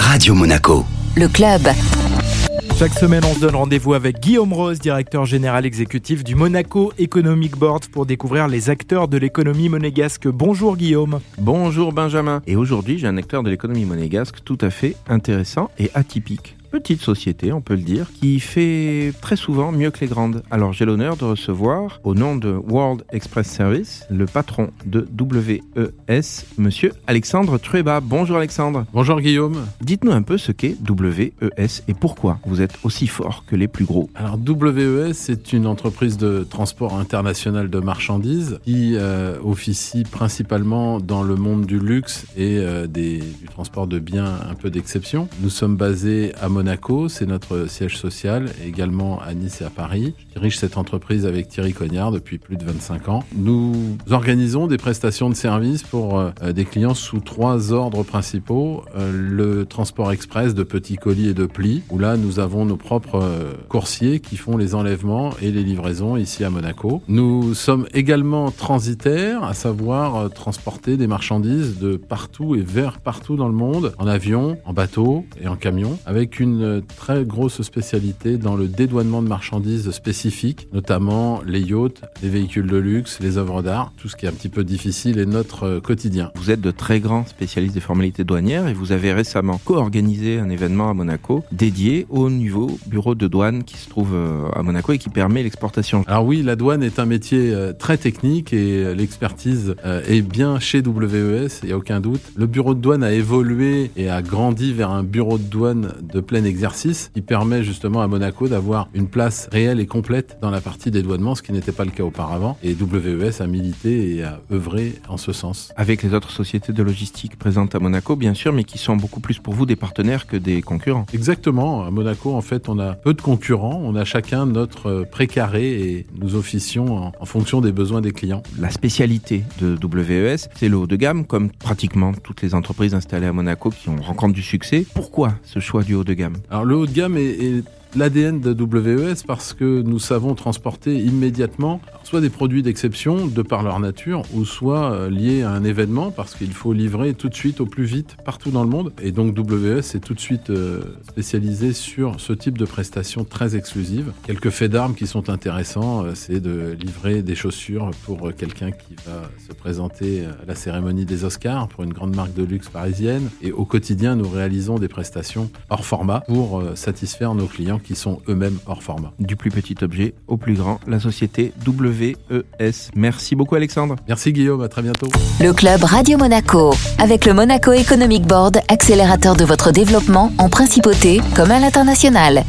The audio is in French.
Radio Monaco. Le club. Chaque semaine, on se donne rendez-vous avec Guillaume Rose, directeur général exécutif du Monaco Economic Board, pour découvrir les acteurs de l'économie monégasque. Bonjour Guillaume. Bonjour Benjamin. Et aujourd'hui, j'ai un acteur de l'économie monégasque tout à fait intéressant et atypique petite société, on peut le dire, qui fait très souvent mieux que les grandes. Alors j'ai l'honneur de recevoir, au nom de World Express Service, le patron de WES, monsieur Alexandre Trueba. Bonjour Alexandre. Bonjour Guillaume. Dites-nous un peu ce qu'est WES et pourquoi vous êtes aussi fort que les plus gros. Alors WES, c'est une entreprise de transport international de marchandises qui euh, officie principalement dans le monde du luxe et euh, des, du transport de biens un peu d'exception. Nous sommes basés à Monaco Monaco, c'est notre siège social, également à Nice et à Paris. Je dirige cette entreprise avec Thierry Cognard depuis plus de 25 ans. Nous organisons des prestations de services pour euh, des clients sous trois ordres principaux. Euh, le transport express de petits colis et de plis, où là nous avons nos propres euh, coursiers qui font les enlèvements et les livraisons ici à Monaco. Nous sommes également transitaires, à savoir transporter des marchandises de partout et vers partout dans le monde, en avion, en bateau et en camion, avec une une très grosse spécialité dans le dédouanement de marchandises spécifiques, notamment les yachts, les véhicules de luxe, les œuvres d'art, tout ce qui est un petit peu difficile est notre euh, quotidien. Vous êtes de très grands spécialistes des formalités douanières et vous avez récemment co-organisé un événement à Monaco dédié au nouveau bureau de douane qui se trouve euh, à Monaco et qui permet l'exportation. Alors oui, la douane est un métier euh, très technique et l'expertise est bien chez WES, il n'y a aucun doute. Le bureau de douane a évolué et a grandi vers un bureau de douane de plein exercice qui permet justement à Monaco d'avoir une place réelle et complète dans la partie dédouanement, ce qui n'était pas le cas auparavant. Et WES a milité et a œuvré en ce sens. Avec les autres sociétés de logistique présentes à Monaco, bien sûr, mais qui sont beaucoup plus pour vous des partenaires que des concurrents. Exactement. À Monaco, en fait, on a peu de concurrents. On a chacun notre précaré et nous officions en, en fonction des besoins des clients. La spécialité de WES, c'est le haut de gamme, comme pratiquement toutes les entreprises installées à Monaco qui ont rencontré du succès. Pourquoi ce choix du haut de gamme? Alors le haut de gamme est, l'ADN de WES parce que nous savons transporter immédiatement soit des produits d'exception de par leur nature ou soit euh, liés à un événement parce qu'il faut livrer tout de suite au plus vite partout dans le monde. Et donc WES est tout de suite euh, spécialisé sur ce type de prestations très exclusives. Quelques faits d'armes qui sont intéressants, euh, c'est de livrer des chaussures pour quelqu'un qui va se présenter à la cérémonie des Oscars pour une grande marque de luxe parisienne. Et au quotidien, nous réalisons des prestations hors format pour satisfaire nos clients qui sont eux-mêmes hors format. Du plus petit objet au plus grand, la société WES. Merci beaucoup Alexandre. Merci Guillaume, à très bientôt. Le club Radio Monaco, avec le Monaco Economic Board, accélérateur de votre développement en principauté comme à l'international.